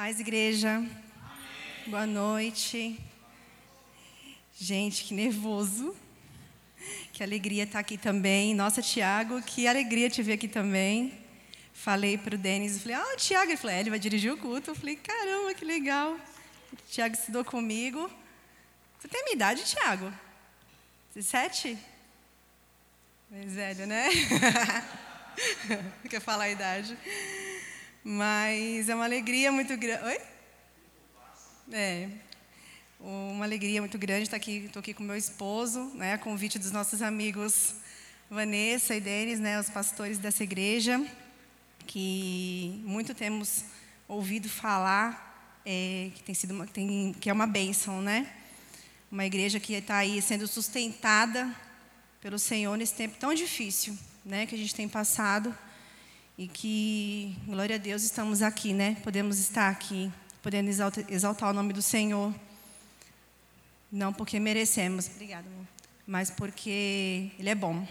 Paz, igreja. Amém. Boa noite. Gente, que nervoso. Que alegria estar aqui também. Nossa, Tiago, que alegria te ver aqui também. Falei para o Denis, falei, ah, o Tiago. Ele falou, é, ele vai dirigir o culto. Eu falei, caramba, que legal. O Tiago estudou comigo. Você tem a minha idade, Tiago? 17? Mais velho, né? Quer falar a idade? Mas é uma alegria muito grande. Oi? É. Uma alegria muito grande estar aqui. Estou aqui com meu esposo, né, a convite dos nossos amigos Vanessa e Denis, né, os pastores dessa igreja, que muito temos ouvido falar é, que tem sido uma, tem, que é uma bênção, né? Uma igreja que está aí sendo sustentada pelo Senhor nesse tempo tão difícil, né, que a gente tem passado. E que, glória a Deus, estamos aqui, né? Podemos estar aqui, podendo exaltar, exaltar o nome do Senhor. Não porque merecemos, obrigada, mas porque Ele é bom.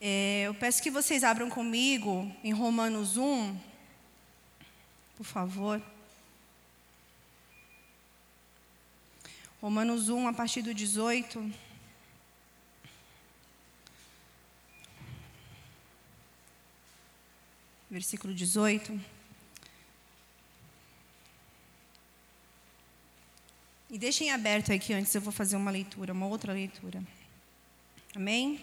É, eu peço que vocês abram comigo em Romanos 1, por favor. Romanos 1, a partir do 18. Versículo 18. E deixem aberto aqui antes, eu vou fazer uma leitura, uma outra leitura. Amém?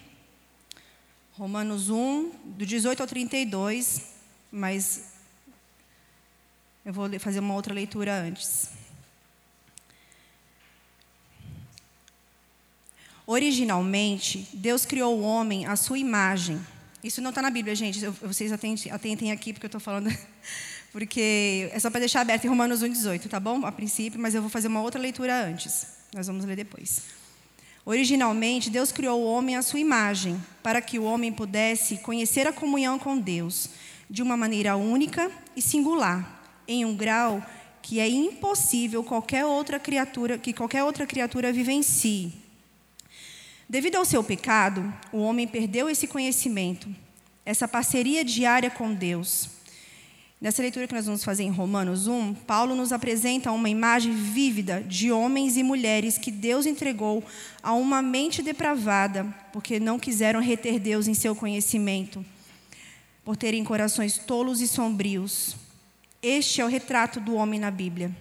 Romanos 1, do 18 ao 32, mas eu vou fazer uma outra leitura antes. Originalmente, Deus criou o homem à sua imagem. Isso não está na Bíblia, gente. Vocês atentem, atentem aqui, porque eu estou falando. Porque é só para deixar aberto em Romanos 1,18, tá bom? A princípio, mas eu vou fazer uma outra leitura antes. Nós vamos ler depois. Originalmente, Deus criou o homem à sua imagem, para que o homem pudesse conhecer a comunhão com Deus de uma maneira única e singular, em um grau que é impossível qualquer outra criatura que qualquer outra criatura vivencie. Devido ao seu pecado, o homem perdeu esse conhecimento, essa parceria diária com Deus. Nessa leitura que nós vamos fazer em Romanos 1, Paulo nos apresenta uma imagem vívida de homens e mulheres que Deus entregou a uma mente depravada, porque não quiseram reter Deus em seu conhecimento, por terem corações tolos e sombrios. Este é o retrato do homem na Bíblia.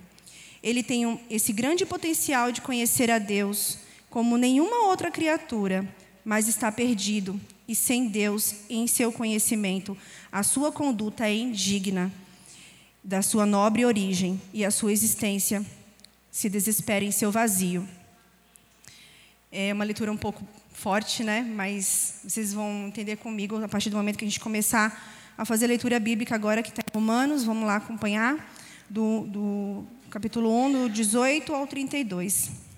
Ele tem um, esse grande potencial de conhecer a Deus como nenhuma outra criatura, mas está perdido e sem Deus em seu conhecimento. A sua conduta é indigna da sua nobre origem e a sua existência se desespera em seu vazio. É uma leitura um pouco forte, né? Mas vocês vão entender comigo a partir do momento que a gente começar a fazer a leitura bíblica agora que está em Romanos. Vamos lá acompanhar do, do capítulo 1, do 18 ao 32.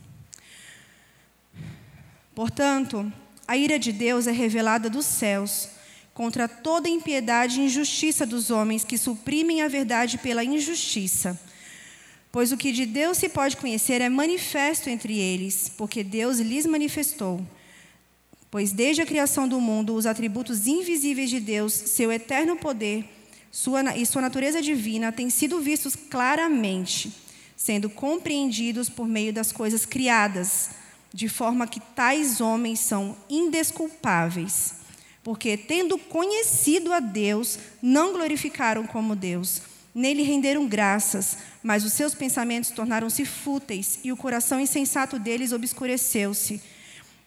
Portanto, a ira de Deus é revelada dos céus contra toda impiedade e injustiça dos homens que suprimem a verdade pela injustiça. Pois o que de Deus se pode conhecer é manifesto entre eles, porque Deus lhes manifestou. Pois desde a criação do mundo, os atributos invisíveis de Deus, seu eterno poder sua, e sua natureza divina têm sido vistos claramente, sendo compreendidos por meio das coisas criadas de forma que tais homens são indesculpáveis, porque, tendo conhecido a Deus, não glorificaram como Deus, nem lhe renderam graças, mas os seus pensamentos tornaram-se fúteis e o coração insensato deles obscureceu-se.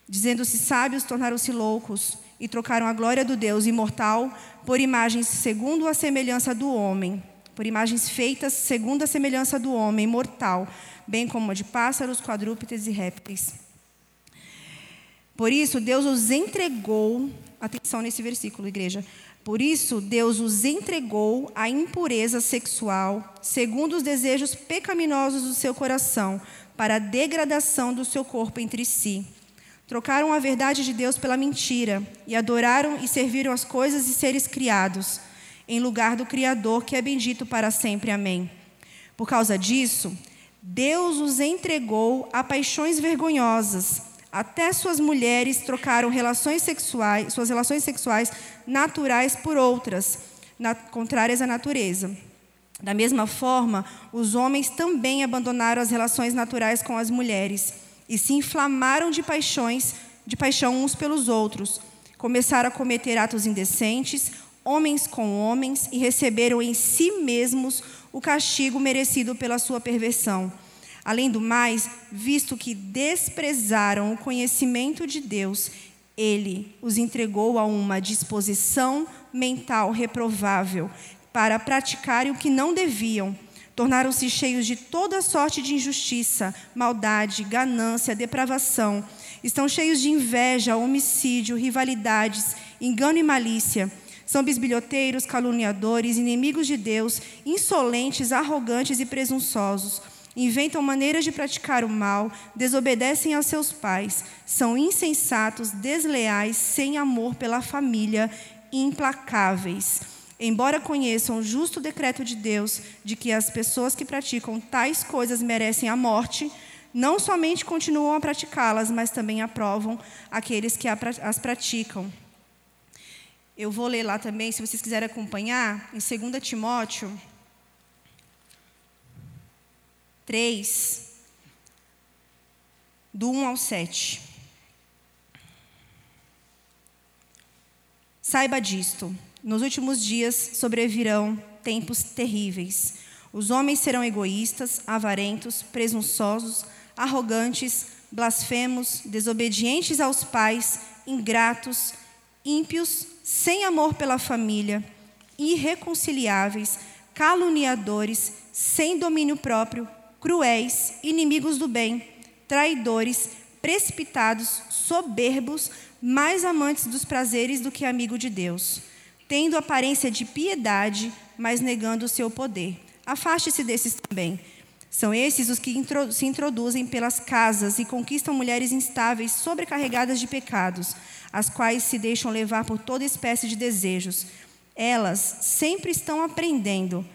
Dizendo-se sábios, tornaram-se loucos e trocaram a glória do Deus imortal por imagens segundo a semelhança do homem, por imagens feitas segundo a semelhança do homem mortal, bem como a de pássaros, quadrúpedes e répteis. Por isso, Deus os entregou, atenção nesse versículo, igreja. Por isso, Deus os entregou à impureza sexual, segundo os desejos pecaminosos do seu coração, para a degradação do seu corpo entre si. Trocaram a verdade de Deus pela mentira e adoraram e serviram as coisas e seres criados, em lugar do Criador, que é bendito para sempre. Amém. Por causa disso, Deus os entregou a paixões vergonhosas até suas mulheres trocaram relações sexuais, suas relações sexuais naturais por outras, na, contrárias à natureza. Da mesma forma, os homens também abandonaram as relações naturais com as mulheres e se inflamaram de paixões, de paixão uns pelos outros. Começaram a cometer atos indecentes, homens com homens, e receberam em si mesmos o castigo merecido pela sua perversão. Além do mais, visto que desprezaram o conhecimento de Deus, ele os entregou a uma disposição mental reprovável para praticarem o que não deviam. Tornaram-se cheios de toda sorte de injustiça, maldade, ganância, depravação. Estão cheios de inveja, homicídio, rivalidades, engano e malícia. São bisbilhoteiros, caluniadores, inimigos de Deus, insolentes, arrogantes e presunçosos. Inventam maneiras de praticar o mal, desobedecem aos seus pais, são insensatos, desleais, sem amor pela família, implacáveis. Embora conheçam o justo decreto de Deus de que as pessoas que praticam tais coisas merecem a morte, não somente continuam a praticá-las, mas também aprovam aqueles que as praticam. Eu vou ler lá também, se vocês quiserem acompanhar, em 2 Timóteo 3, do 1 ao 7. Saiba disto: nos últimos dias sobrevirão tempos terríveis. Os homens serão egoístas, avarentos, presunçosos, arrogantes, blasfemos, desobedientes aos pais, ingratos, ímpios, sem amor pela família, irreconciliáveis, caluniadores, sem domínio próprio, cruéis, inimigos do bem, traidores, precipitados, soberbos, mais amantes dos prazeres do que amigo de Deus, tendo aparência de piedade, mas negando o seu poder. Afaste-se desses também. São esses os que se introduzem pelas casas e conquistam mulheres instáveis, sobrecarregadas de pecados as quais se deixam levar por toda espécie de desejos. Elas sempre estão aprendendo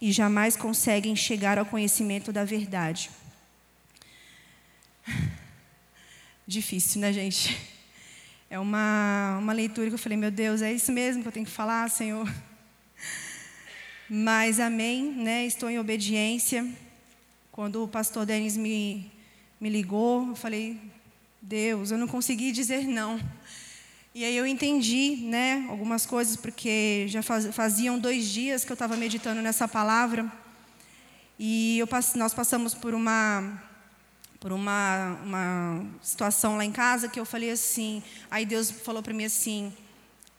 e jamais conseguem chegar ao conhecimento da verdade. Difícil, né, gente? É uma, uma leitura que eu falei, meu Deus, é isso mesmo que eu tenho que falar, Senhor? Mas amém, né? Estou em obediência. Quando o pastor Denis me, me ligou, eu falei, Deus, eu não consegui dizer não. E aí eu entendi, né, algumas coisas, porque já faziam dois dias que eu estava meditando nessa palavra. E eu, nós passamos por uma por uma, uma situação lá em casa que eu falei assim. Aí Deus falou para mim assim: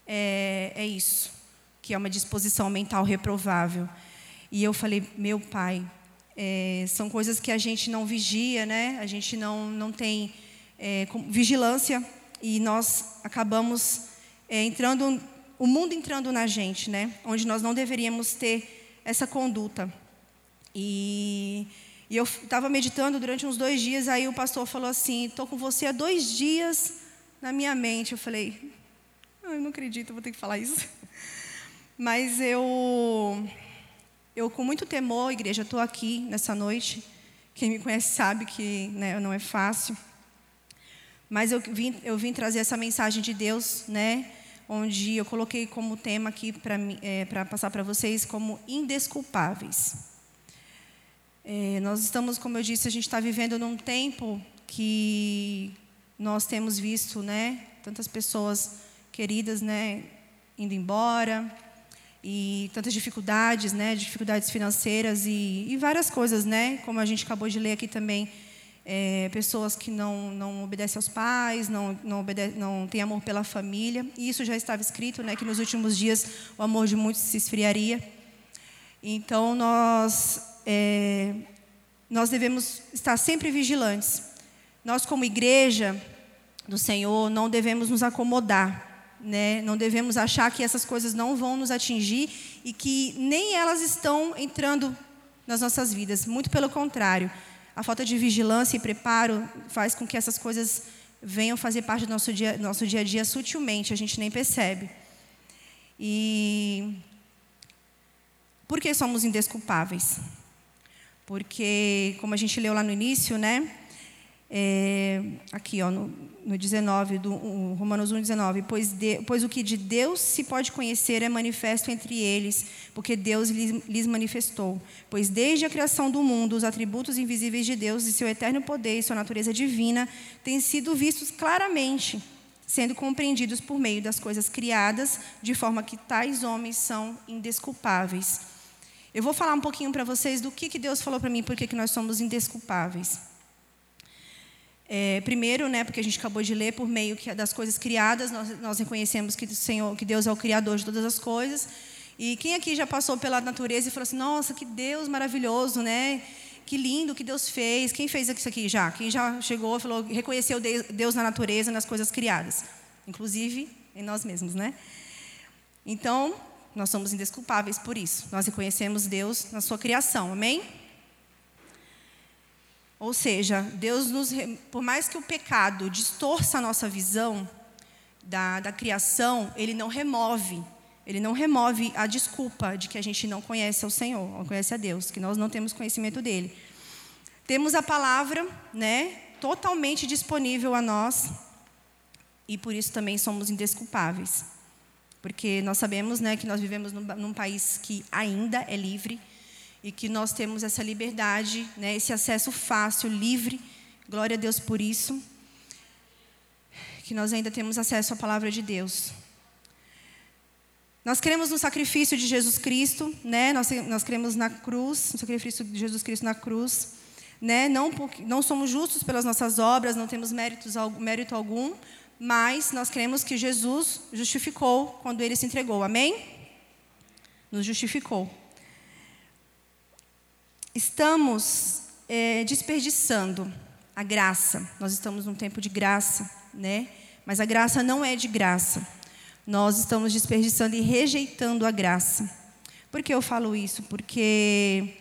é, é isso, que é uma disposição mental reprovável. E eu falei: meu pai, é, são coisas que a gente não vigia, né? A gente não não tem é, vigilância e nós acabamos é, entrando, o mundo entrando na gente, né? Onde nós não deveríamos ter essa conduta. E, e eu estava meditando durante uns dois dias, aí o pastor falou assim: estou com você há dois dias na minha mente. Eu falei: ah, eu não acredito, vou ter que falar isso. Mas eu, eu com muito temor, igreja, estou aqui nessa noite. Quem me conhece sabe que né, não é fácil. Mas eu vim, eu vim trazer essa mensagem de Deus, né? Onde eu coloquei como tema aqui para é, passar para vocês como indesculpáveis. É, nós estamos, como eu disse, a gente está vivendo num tempo que nós temos visto, né? Tantas pessoas queridas, né? Indo embora e tantas dificuldades, né? Dificuldades financeiras e, e várias coisas, né? Como a gente acabou de ler aqui também é, pessoas que não, não obedecem aos pais, não, não, obede não têm amor pela família. E isso já estava escrito, né, que nos últimos dias o amor de muitos se esfriaria. Então, nós, é, nós devemos estar sempre vigilantes. Nós, como igreja do Senhor, não devemos nos acomodar. Né? Não devemos achar que essas coisas não vão nos atingir e que nem elas estão entrando nas nossas vidas. Muito pelo contrário. A falta de vigilância e preparo faz com que essas coisas venham fazer parte do nosso dia, nosso dia a dia sutilmente, a gente nem percebe. E por que somos indesculpáveis? Porque, como a gente leu lá no início, né? É, aqui, ó, no, no 19, do, Romanos 1, 19. Pois, de, pois o que de Deus se pode conhecer é manifesto entre eles, porque Deus lhes, lhes manifestou. Pois desde a criação do mundo, os atributos invisíveis de Deus e seu eterno poder e sua natureza divina têm sido vistos claramente, sendo compreendidos por meio das coisas criadas, de forma que tais homens são indesculpáveis. Eu vou falar um pouquinho para vocês do que, que Deus falou para mim, por que nós somos indesculpáveis. É, primeiro, né, porque a gente acabou de ler, por meio das coisas criadas, nós, nós reconhecemos que, Senhor, que Deus é o Criador de todas as coisas. E quem aqui já passou pela natureza e falou assim: Nossa, que Deus maravilhoso, né? Que lindo que Deus fez. Quem fez isso aqui já? Quem já chegou falou, reconheceu Deus na natureza, nas coisas criadas? Inclusive em nós mesmos, né? Então, nós somos indesculpáveis por isso. Nós reconhecemos Deus na sua criação, amém? Ou seja, Deus nos, por mais que o pecado distorça a nossa visão da, da criação, ele não remove, ele não remove a desculpa de que a gente não conhece o Senhor, não conhece a Deus, que nós não temos conhecimento dele. Temos a palavra, né, totalmente disponível a nós, e por isso também somos indesculpáveis. Porque nós sabemos, né, que nós vivemos num, num país que ainda é livre, e que nós temos essa liberdade, né, esse acesso fácil, livre. Glória a Deus por isso. Que nós ainda temos acesso à palavra de Deus. Nós cremos no sacrifício de Jesus Cristo, né? Nós, nós cremos na cruz, no sacrifício de Jesus Cristo na cruz, né? Não, não somos justos pelas nossas obras, não temos méritos, mérito algum, mas nós cremos que Jesus justificou quando ele se entregou. Amém? Nos justificou estamos é, desperdiçando a graça. Nós estamos num tempo de graça, né? Mas a graça não é de graça. Nós estamos desperdiçando e rejeitando a graça. Por que eu falo isso? Porque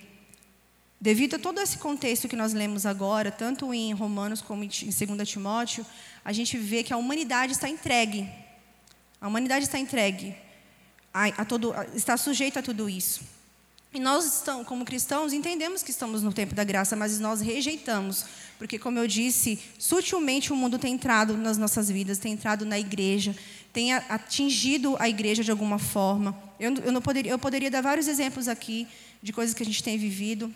devido a todo esse contexto que nós lemos agora, tanto em Romanos como em 2 Timóteo, a gente vê que a humanidade está entregue. A humanidade está entregue a, a todo, está sujeita a tudo isso. E nós, como cristãos, entendemos que estamos no tempo da graça, mas nós rejeitamos. Porque, como eu disse, sutilmente o mundo tem entrado nas nossas vidas, tem entrado na igreja, tem atingido a igreja de alguma forma. Eu, eu, não poderia, eu poderia dar vários exemplos aqui de coisas que a gente tem vivido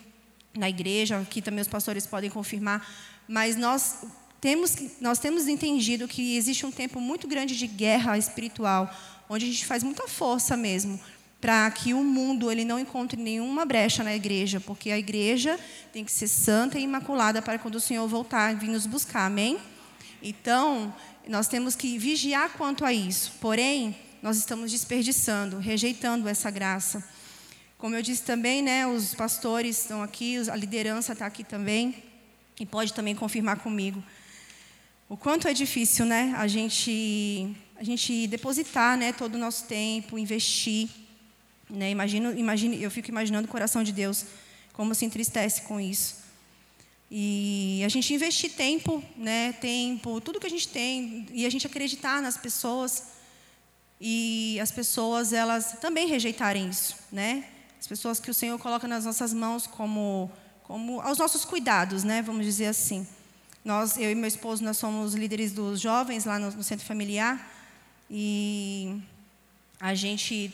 na igreja, aqui também os pastores podem confirmar, mas nós temos, nós temos entendido que existe um tempo muito grande de guerra espiritual, onde a gente faz muita força mesmo para que o mundo ele não encontre nenhuma brecha na igreja, porque a igreja tem que ser santa e imaculada para quando o Senhor voltar vir nos buscar, amém? Então, nós temos que vigiar quanto a isso. Porém, nós estamos desperdiçando, rejeitando essa graça. Como eu disse também, né, os pastores estão aqui, a liderança está aqui também, e pode também confirmar comigo. O quanto é difícil, né, a gente, a gente depositar, né, todo o nosso tempo, investir né? Imagino, imagine, eu fico imaginando o coração de Deus como se entristece com isso. E a gente investir tempo, né, tempo, tudo que a gente tem, e a gente acreditar nas pessoas, e as pessoas elas também rejeitarem isso, né? As pessoas que o Senhor coloca nas nossas mãos como, como aos nossos cuidados, né? Vamos dizer assim. Nós, eu e meu esposo, nós somos líderes dos jovens lá no, no centro familiar, e a gente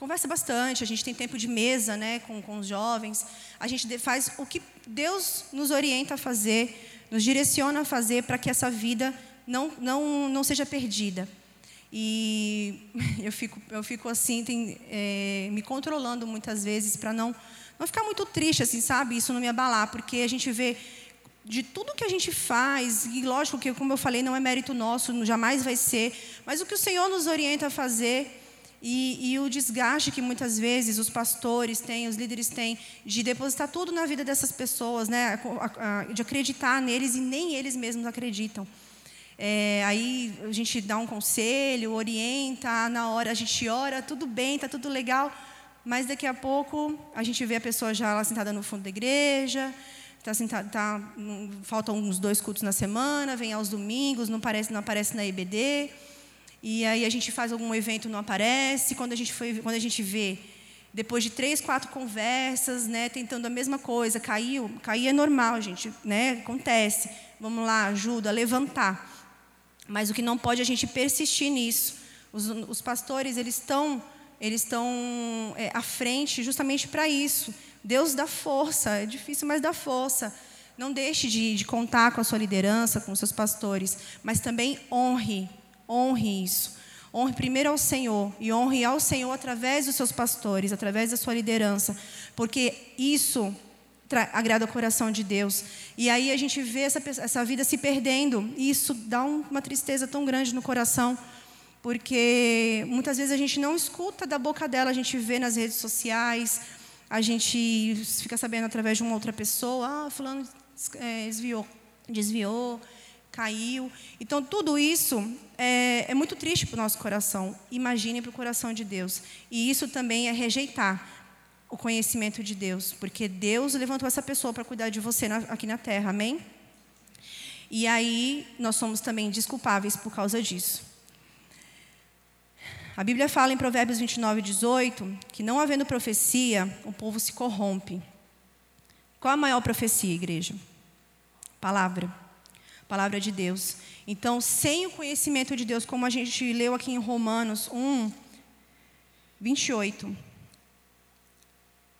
conversa bastante, a gente tem tempo de mesa né, com, com os jovens, a gente faz o que Deus nos orienta a fazer, nos direciona a fazer para que essa vida não, não, não seja perdida. E eu fico, eu fico assim, tem, é, me controlando muitas vezes para não, não ficar muito triste, assim, sabe? Isso não me abalar, porque a gente vê de tudo que a gente faz, e lógico que, como eu falei, não é mérito nosso, jamais vai ser, mas o que o Senhor nos orienta a fazer, e, e, o desgaste que muitas vezes os pastores têm, os líderes têm, de depositar tudo na vida dessas pessoas, né? de acreditar neles e nem eles mesmos acreditam. É, aí a gente dá um conselho, orienta, na hora a gente ora, tudo bem, está tudo legal, mas daqui a pouco a gente vê a pessoa já lá sentada no fundo da igreja, tá sentada, tá, faltam uns dois cultos na semana, vem aos domingos, não aparece, não aparece na EBD. E aí a gente faz algum evento, não aparece. Quando a gente, foi, quando a gente vê, Depois de três, quatro conversas, né, tentando a mesma coisa, caiu, cair é normal, gente, né, acontece. Vamos lá, ajuda, levantar. Mas o que não pode é a gente persistir nisso. Os, os pastores, eles estão, eles estão é, à frente justamente para isso. Deus dá força, é difícil, mas dá força. Não deixe de, de contar com a sua liderança, com os seus pastores, mas também honre, honre isso. Honre primeiro ao Senhor e honre ao Senhor através dos seus pastores, através da sua liderança, porque isso agrada o coração de Deus. E aí a gente vê essa, essa vida se perdendo, e isso dá um, uma tristeza tão grande no coração, porque muitas vezes a gente não escuta da boca dela, a gente vê nas redes sociais, a gente fica sabendo através de uma outra pessoa, ah, fulano é, desviou, desviou, caiu. Então, tudo isso é, é muito triste para o nosso coração. Imagine para o coração de Deus. E isso também é rejeitar o conhecimento de Deus, porque Deus levantou essa pessoa para cuidar de você na, aqui na terra, amém? E aí nós somos também desculpáveis por causa disso. A Bíblia fala em Provérbios 29, 18 que não havendo profecia, o povo se corrompe. Qual a maior profecia, igreja? Palavra. Palavra de Deus. Então, sem o conhecimento de Deus, como a gente leu aqui em Romanos 1, 28,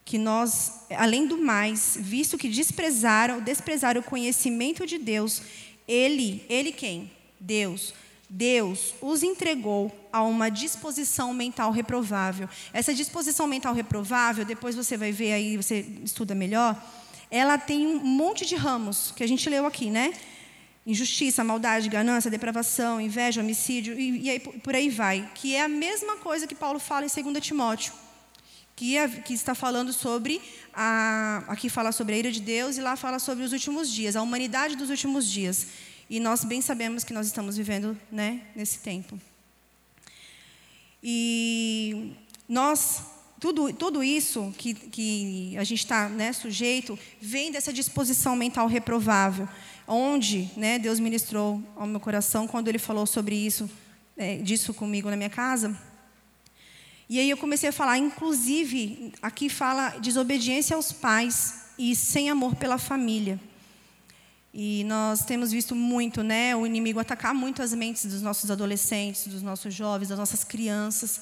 que nós, além do mais, visto que desprezaram, desprezaram o conhecimento de Deus, ele, ele quem? Deus. Deus os entregou a uma disposição mental reprovável. Essa disposição mental reprovável, depois você vai ver aí, você estuda melhor, ela tem um monte de ramos que a gente leu aqui, né? Injustiça, maldade, ganância, depravação, inveja, homicídio, e, e aí, por aí vai. Que é a mesma coisa que Paulo fala em 2 Timóteo. Que, é, que está falando sobre, a, aqui fala sobre a ira de Deus e lá fala sobre os últimos dias, a humanidade dos últimos dias. E nós bem sabemos que nós estamos vivendo né, nesse tempo. E nós tudo, tudo isso que, que a gente está né, sujeito vem dessa disposição mental reprovável, onde né, Deus ministrou ao meu coração quando Ele falou sobre isso, é, disso comigo na minha casa. E aí eu comecei a falar, inclusive, aqui fala desobediência aos pais e sem amor pela família. E nós temos visto muito, né, o inimigo atacar muito as mentes dos nossos adolescentes, dos nossos jovens, das nossas crianças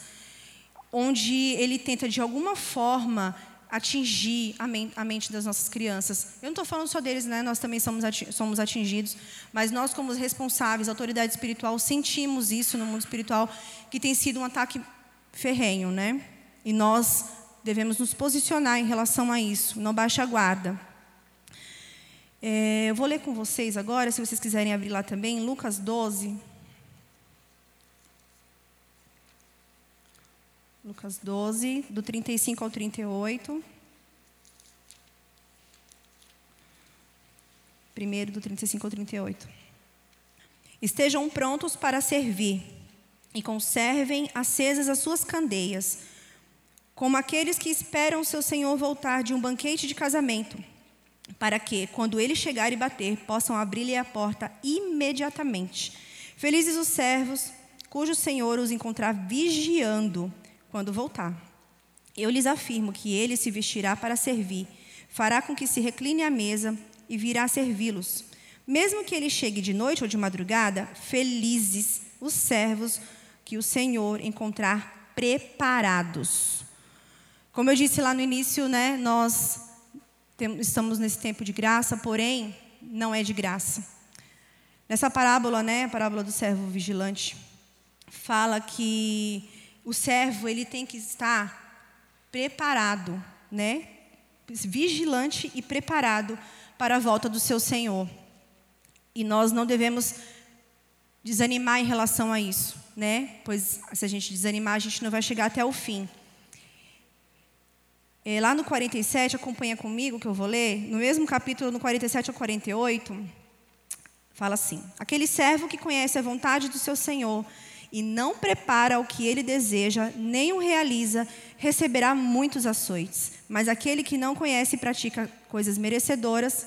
onde ele tenta de alguma forma atingir a, mente das nossas crianças. Eu não estou falando só deles, né? Nós também somos, somos atingidos, mas nós, como responsáveis, autoridade espiritual, sentimos isso no mundo espiritual, que tem sido um ataque ferrenho, né? E nós devemos nos posicionar em relação a isso, não baixe a guarda. É, eu vou ler com vocês agora, se vocês quiserem abrir lá também, Lucas 12. Lucas 12, do 35 ao 38. Primeiro, do 35 ao 38. Estejam prontos para servir e conservem acesas as suas candeias, como aqueles que esperam seu Senhor voltar de um banquete de casamento, para que, quando ele chegar e bater, possam abrir-lhe a porta imediatamente. Felizes os servos cujo Senhor os encontrar vigiando quando voltar. Eu lhes afirmo que ele se vestirá para servir, fará com que se recline à mesa e virá servi-los. Mesmo que ele chegue de noite ou de madrugada, felizes os servos que o Senhor encontrar preparados. Como eu disse lá no início, né, nós estamos nesse tempo de graça, porém, não é de graça. Nessa parábola, né, a parábola do servo vigilante, fala que o servo ele tem que estar preparado, né? Vigilante e preparado para a volta do seu Senhor. E nós não devemos desanimar em relação a isso, né? Pois se a gente desanimar, a gente não vai chegar até o fim. É, lá no 47, acompanha comigo que eu vou ler, no mesmo capítulo, no 47 ao 48, fala assim: Aquele servo que conhece a vontade do seu Senhor e não prepara o que ele deseja, nem o realiza, receberá muitos açoites. Mas aquele que não conhece e pratica coisas merecedoras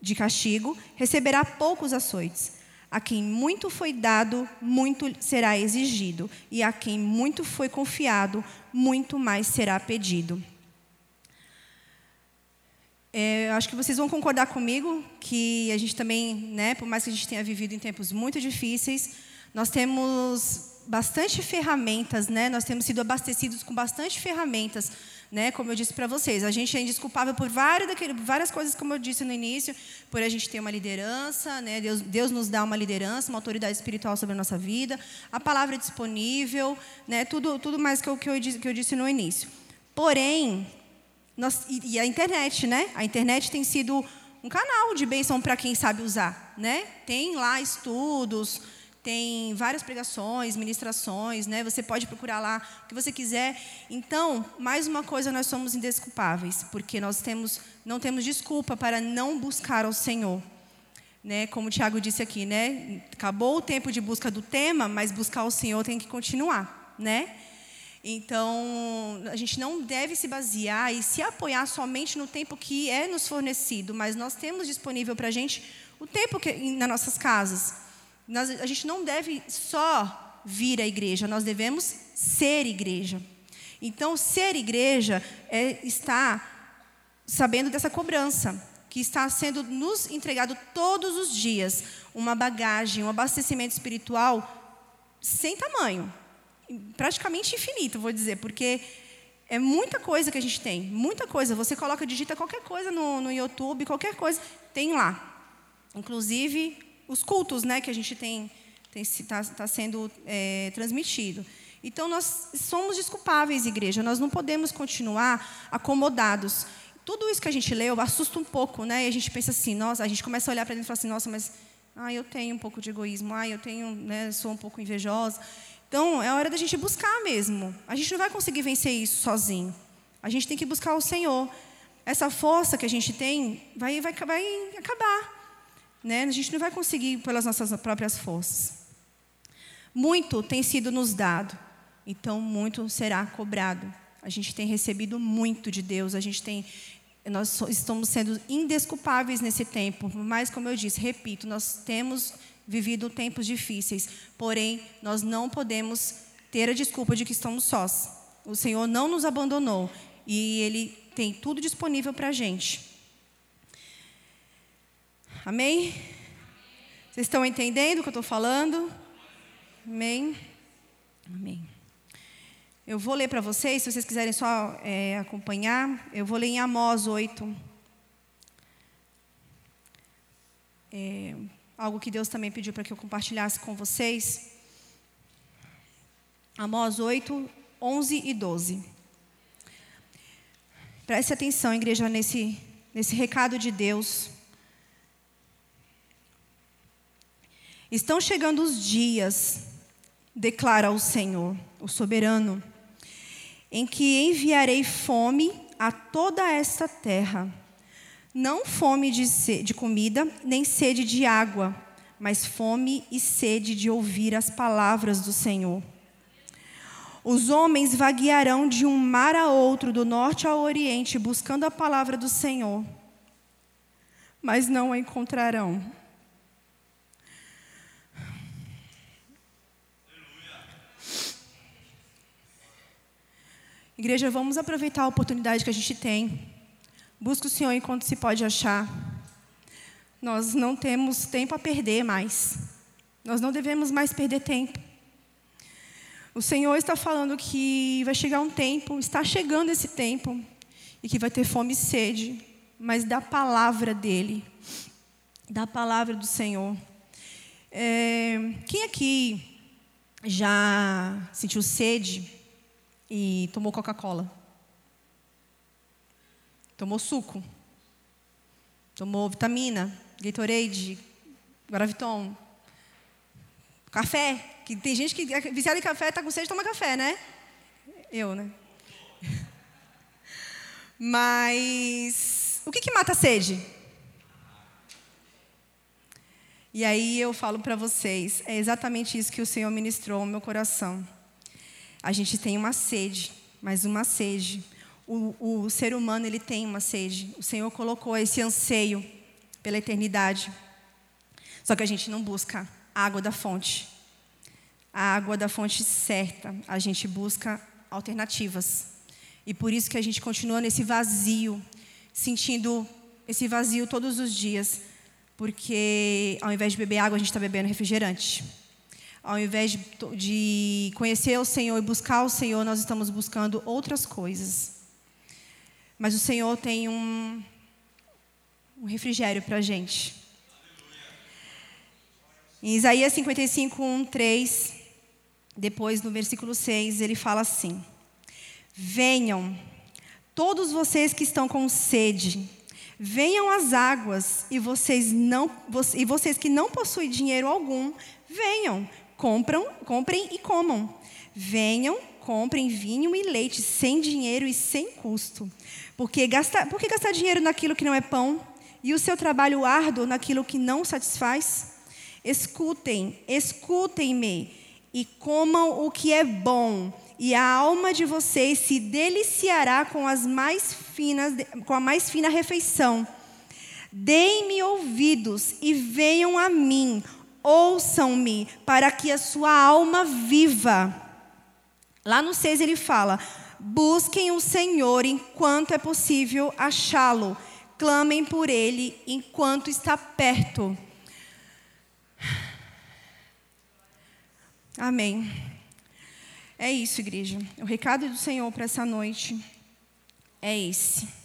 de castigo, receberá poucos açoites. A quem muito foi dado, muito será exigido, e a quem muito foi confiado, muito mais será pedido. É, acho que vocês vão concordar comigo que a gente também, né, por mais que a gente tenha vivido em tempos muito difíceis, nós temos bastante ferramentas, né? Nós temos sido abastecidos com bastante ferramentas, né? Como eu disse para vocês, a gente é indesculpável por várias, daquele, várias coisas, como eu disse no início, por a gente ter uma liderança, né? Deus, Deus nos dá uma liderança, uma autoridade espiritual sobre a nossa vida, a palavra é disponível, né? Tudo, tudo mais que eu, que eu, disse, que eu disse no início. Porém, nós, e, e a internet, né? A internet tem sido um canal de bênção para quem sabe usar, né? Tem lá estudos, tem várias pregações, ministrações, né? Você pode procurar lá o que você quiser. Então, mais uma coisa, nós somos indesculpáveis, porque nós temos, não temos desculpa para não buscar ao Senhor. Né? Como o Tiago disse aqui, né? Acabou o tempo de busca do tema, mas buscar o Senhor tem que continuar, né? Então, a gente não deve se basear e se apoiar somente no tempo que é nos fornecido, mas nós temos disponível para a gente o tempo que, nas nossas casas. Nós, a gente não deve só vir à igreja, nós devemos ser igreja. Então, ser igreja é estar sabendo dessa cobrança, que está sendo nos entregado todos os dias uma bagagem, um abastecimento espiritual sem tamanho praticamente infinito, vou dizer, porque é muita coisa que a gente tem, muita coisa. Você coloca, digita qualquer coisa no, no YouTube, qualquer coisa, tem lá. Inclusive os cultos, né, que a gente tem está tá sendo é, transmitido. Então nós somos desculpáveis, igreja. Nós não podemos continuar acomodados. Tudo isso que a gente leu assusta um pouco, né? E a gente pensa assim, nossa, a gente começa a olhar para dentro e fala assim, nossa, mas ah, eu tenho um pouco de egoísmo, ah, eu tenho, né, sou um pouco invejosa. Então, é hora da gente buscar mesmo. A gente não vai conseguir vencer isso sozinho. A gente tem que buscar o Senhor. Essa força que a gente tem vai, vai, vai acabar. Né? A gente não vai conseguir pelas nossas próprias forças. Muito tem sido nos dado, então muito será cobrado. A gente tem recebido muito de Deus, a gente tem nós estamos sendo indesculpáveis nesse tempo, mas como eu disse, repito, nós temos vivido tempos difíceis, porém, nós não podemos ter a desculpa de que estamos sós. O Senhor não nos abandonou e Ele tem tudo disponível para a gente. Amém? Vocês estão entendendo o que eu estou falando? Amém? Amém. Eu vou ler para vocês, se vocês quiserem só é, acompanhar, eu vou ler em Amós 8. É, algo que Deus também pediu para que eu compartilhasse com vocês. Amós 8, 11 e 12. Preste atenção, igreja, nesse, nesse recado de Deus. Estão chegando os dias, declara o Senhor, o soberano, em que enviarei fome a toda esta terra não fome de, de comida, nem sede de água, mas fome e sede de ouvir as palavras do Senhor. Os homens vaguearão de um mar a outro, do norte ao oriente, buscando a palavra do Senhor, mas não a encontrarão. Igreja, vamos aproveitar a oportunidade que a gente tem Busca o Senhor enquanto se pode achar. Nós não temos tempo a perder mais. Nós não devemos mais perder tempo. O Senhor está falando que vai chegar um tempo, está chegando esse tempo, e que vai ter fome e sede, mas da palavra dEle, da palavra do Senhor. É, quem aqui já sentiu sede e tomou Coca-Cola? Tomou suco. Tomou vitamina, Gatorade, Graviton. Café. Que tem gente que é viciada em café, está com sede, toma café, né? Eu, né? Mas o que, que mata a sede? E aí eu falo para vocês, é exatamente isso que o Senhor ministrou ao meu coração. A gente tem uma sede, mas uma sede o, o ser humano ele tem uma sede. O Senhor colocou esse anseio pela eternidade. Só que a gente não busca a água da fonte. A água da fonte certa. A gente busca alternativas. E por isso que a gente continua nesse vazio, sentindo esse vazio todos os dias, porque ao invés de beber água, a gente está bebendo refrigerante. Ao invés de, de conhecer o Senhor e buscar o Senhor, nós estamos buscando outras coisas. Mas o Senhor tem um, um refrigério para a gente. Em Isaías 55, 1, 3, depois no versículo 6, ele fala assim: Venham, todos vocês que estão com sede, venham às águas, e vocês, não, e vocês que não possuem dinheiro algum, venham, compram, comprem e comam. Venham, comprem vinho e leite sem dinheiro e sem custo. Porque gastar, por que gastar dinheiro naquilo que não é pão? E o seu trabalho árduo naquilo que não satisfaz? Escutem, escutem-me e comam o que é bom e a alma de vocês se deliciará com as mais finas, com a mais fina refeição. Deem-me ouvidos e venham a mim, ouçam-me, para que a sua alma viva. Lá no 6 ele fala: Busquem o Senhor enquanto é possível achá-lo, clamem por ele enquanto está perto. Amém. É isso, igreja. O recado do Senhor para essa noite é esse.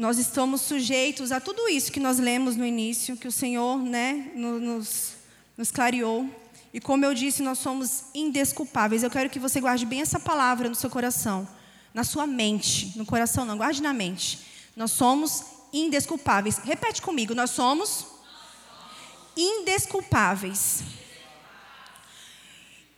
Nós estamos sujeitos a tudo isso que nós lemos no início, que o Senhor né, nos, nos clareou. E como eu disse, nós somos indesculpáveis. Eu quero que você guarde bem essa palavra no seu coração, na sua mente. No coração, não, guarde na mente. Nós somos indesculpáveis. Repete comigo: nós somos indesculpáveis.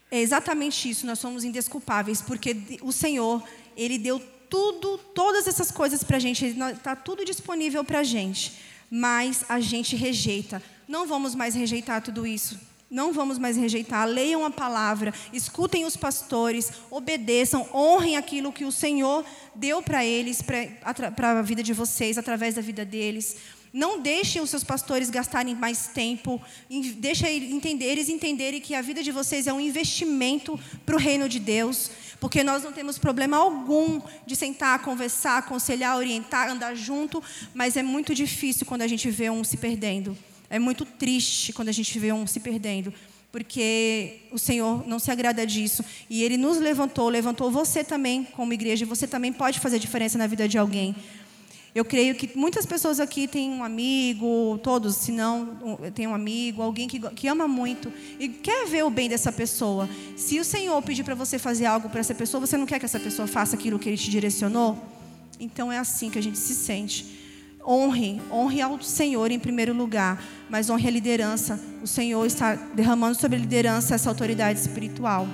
É exatamente isso, nós somos indesculpáveis, porque o Senhor, Ele deu tudo, todas essas coisas para a gente, está tudo disponível para a gente, mas a gente rejeita. Não vamos mais rejeitar tudo isso. Não vamos mais rejeitar. Leiam a palavra, escutem os pastores, obedeçam, honrem aquilo que o Senhor deu para eles, para a vida de vocês, através da vida deles. Não deixem os seus pastores gastarem mais tempo. Deixa eles entenderem que a vida de vocês é um investimento para o reino de Deus. Porque nós não temos problema algum de sentar, conversar, aconselhar, orientar, andar junto. Mas é muito difícil quando a gente vê um se perdendo. É muito triste quando a gente vê um se perdendo porque o Senhor não se agrada disso. E Ele nos levantou, levantou você também como igreja, e você também pode fazer diferença na vida de alguém. Eu creio que muitas pessoas aqui têm um amigo, todos, se não, tem um amigo, alguém que, que ama muito e quer ver o bem dessa pessoa. Se o Senhor pedir para você fazer algo para essa pessoa, você não quer que essa pessoa faça aquilo que Ele te direcionou? Então é assim que a gente se sente. Honre, honre ao Senhor em primeiro lugar, mas honre a liderança. O Senhor está derramando sobre a liderança essa autoridade espiritual.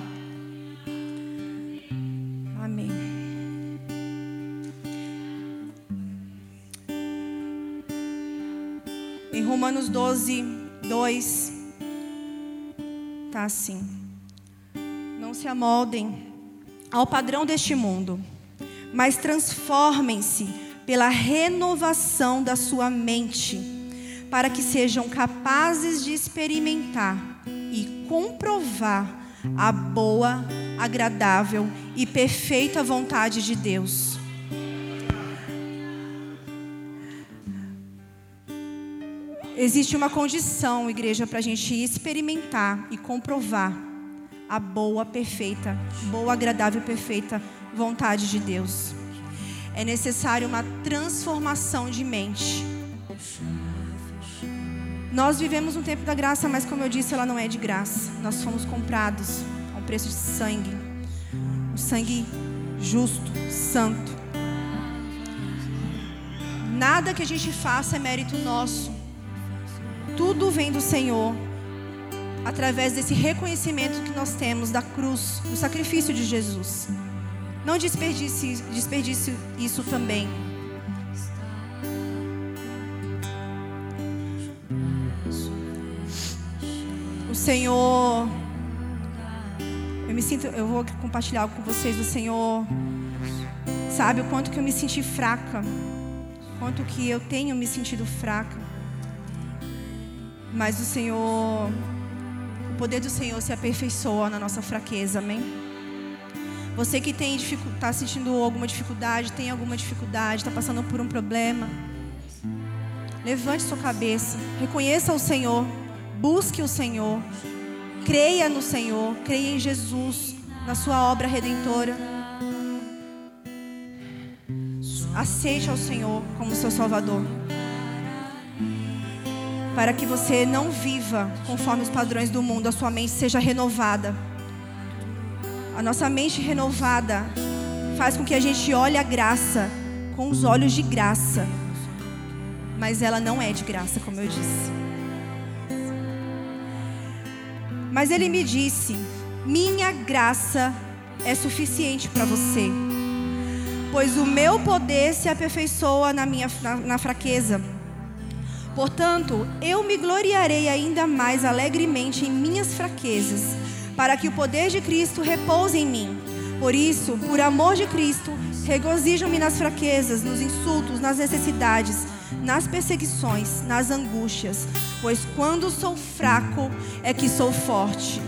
Romanos 12, 2, tá assim. Não se amoldem ao padrão deste mundo, mas transformem-se pela renovação da sua mente, para que sejam capazes de experimentar e comprovar a boa, agradável e perfeita vontade de Deus. Existe uma condição, igreja, para a gente experimentar e comprovar a boa, perfeita, boa, agradável perfeita vontade de Deus. É necessário uma transformação de mente. Nós vivemos um tempo da graça, mas como eu disse, ela não é de graça. Nós fomos comprados a um preço de sangue. Um sangue justo, santo. Nada que a gente faça é mérito nosso. Tudo vem do Senhor, através desse reconhecimento que nós temos da cruz, do sacrifício de Jesus. Não desperdice, desperdice isso também. O Senhor, eu me sinto, eu vou compartilhar com vocês. O Senhor sabe o quanto que eu me senti fraca, quanto que eu tenho me sentido fraca. Mas o Senhor, o poder do Senhor se aperfeiçoa na nossa fraqueza, amém? Você que tem está sentindo alguma dificuldade, tem alguma dificuldade, está passando por um problema, levante sua cabeça, reconheça o Senhor, busque o Senhor, creia no Senhor, creia em Jesus, na sua obra redentora. Aceite ao Senhor como seu Salvador. Para que você não viva conforme os padrões do mundo, a sua mente seja renovada. A nossa mente renovada faz com que a gente olhe a graça com os olhos de graça. Mas ela não é de graça, como eu disse. Mas ele me disse: Minha graça é suficiente para você pois o meu poder se aperfeiçoa na minha na, na fraqueza. Portanto, eu me gloriarei ainda mais alegremente em minhas fraquezas, para que o poder de Cristo repouse em mim. Por isso, por amor de Cristo, regozijo-me nas fraquezas, nos insultos, nas necessidades, nas perseguições, nas angústias, pois quando sou fraco é que sou forte.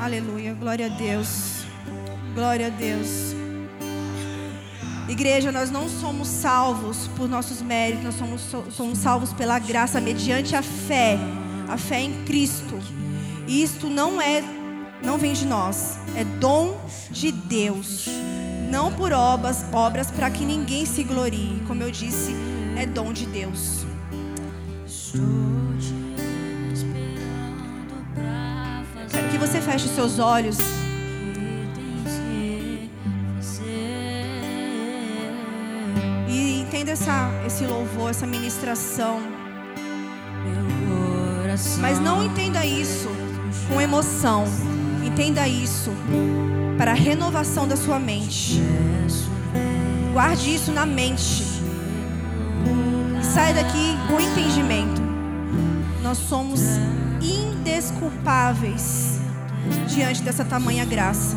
Aleluia, glória a Deus. Glória a Deus. Igreja, nós não somos salvos por nossos méritos, nós somos, somos salvos pela graça, mediante a fé, a fé em Cristo. E isto não é, não vem de nós, é dom de Deus. Não por obras, obras para que ninguém se glorie. Como eu disse, é dom de Deus. Quero que você feche os seus olhos. Entenda essa, esse louvor, essa ministração. Mas não entenda isso com emoção. Entenda isso para a renovação da sua mente. Guarde isso na mente. E saia daqui com entendimento. Nós somos indesculpáveis diante dessa tamanha graça.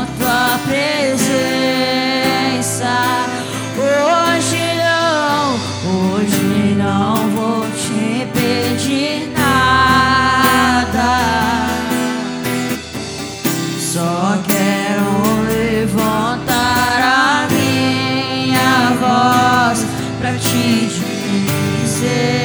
minha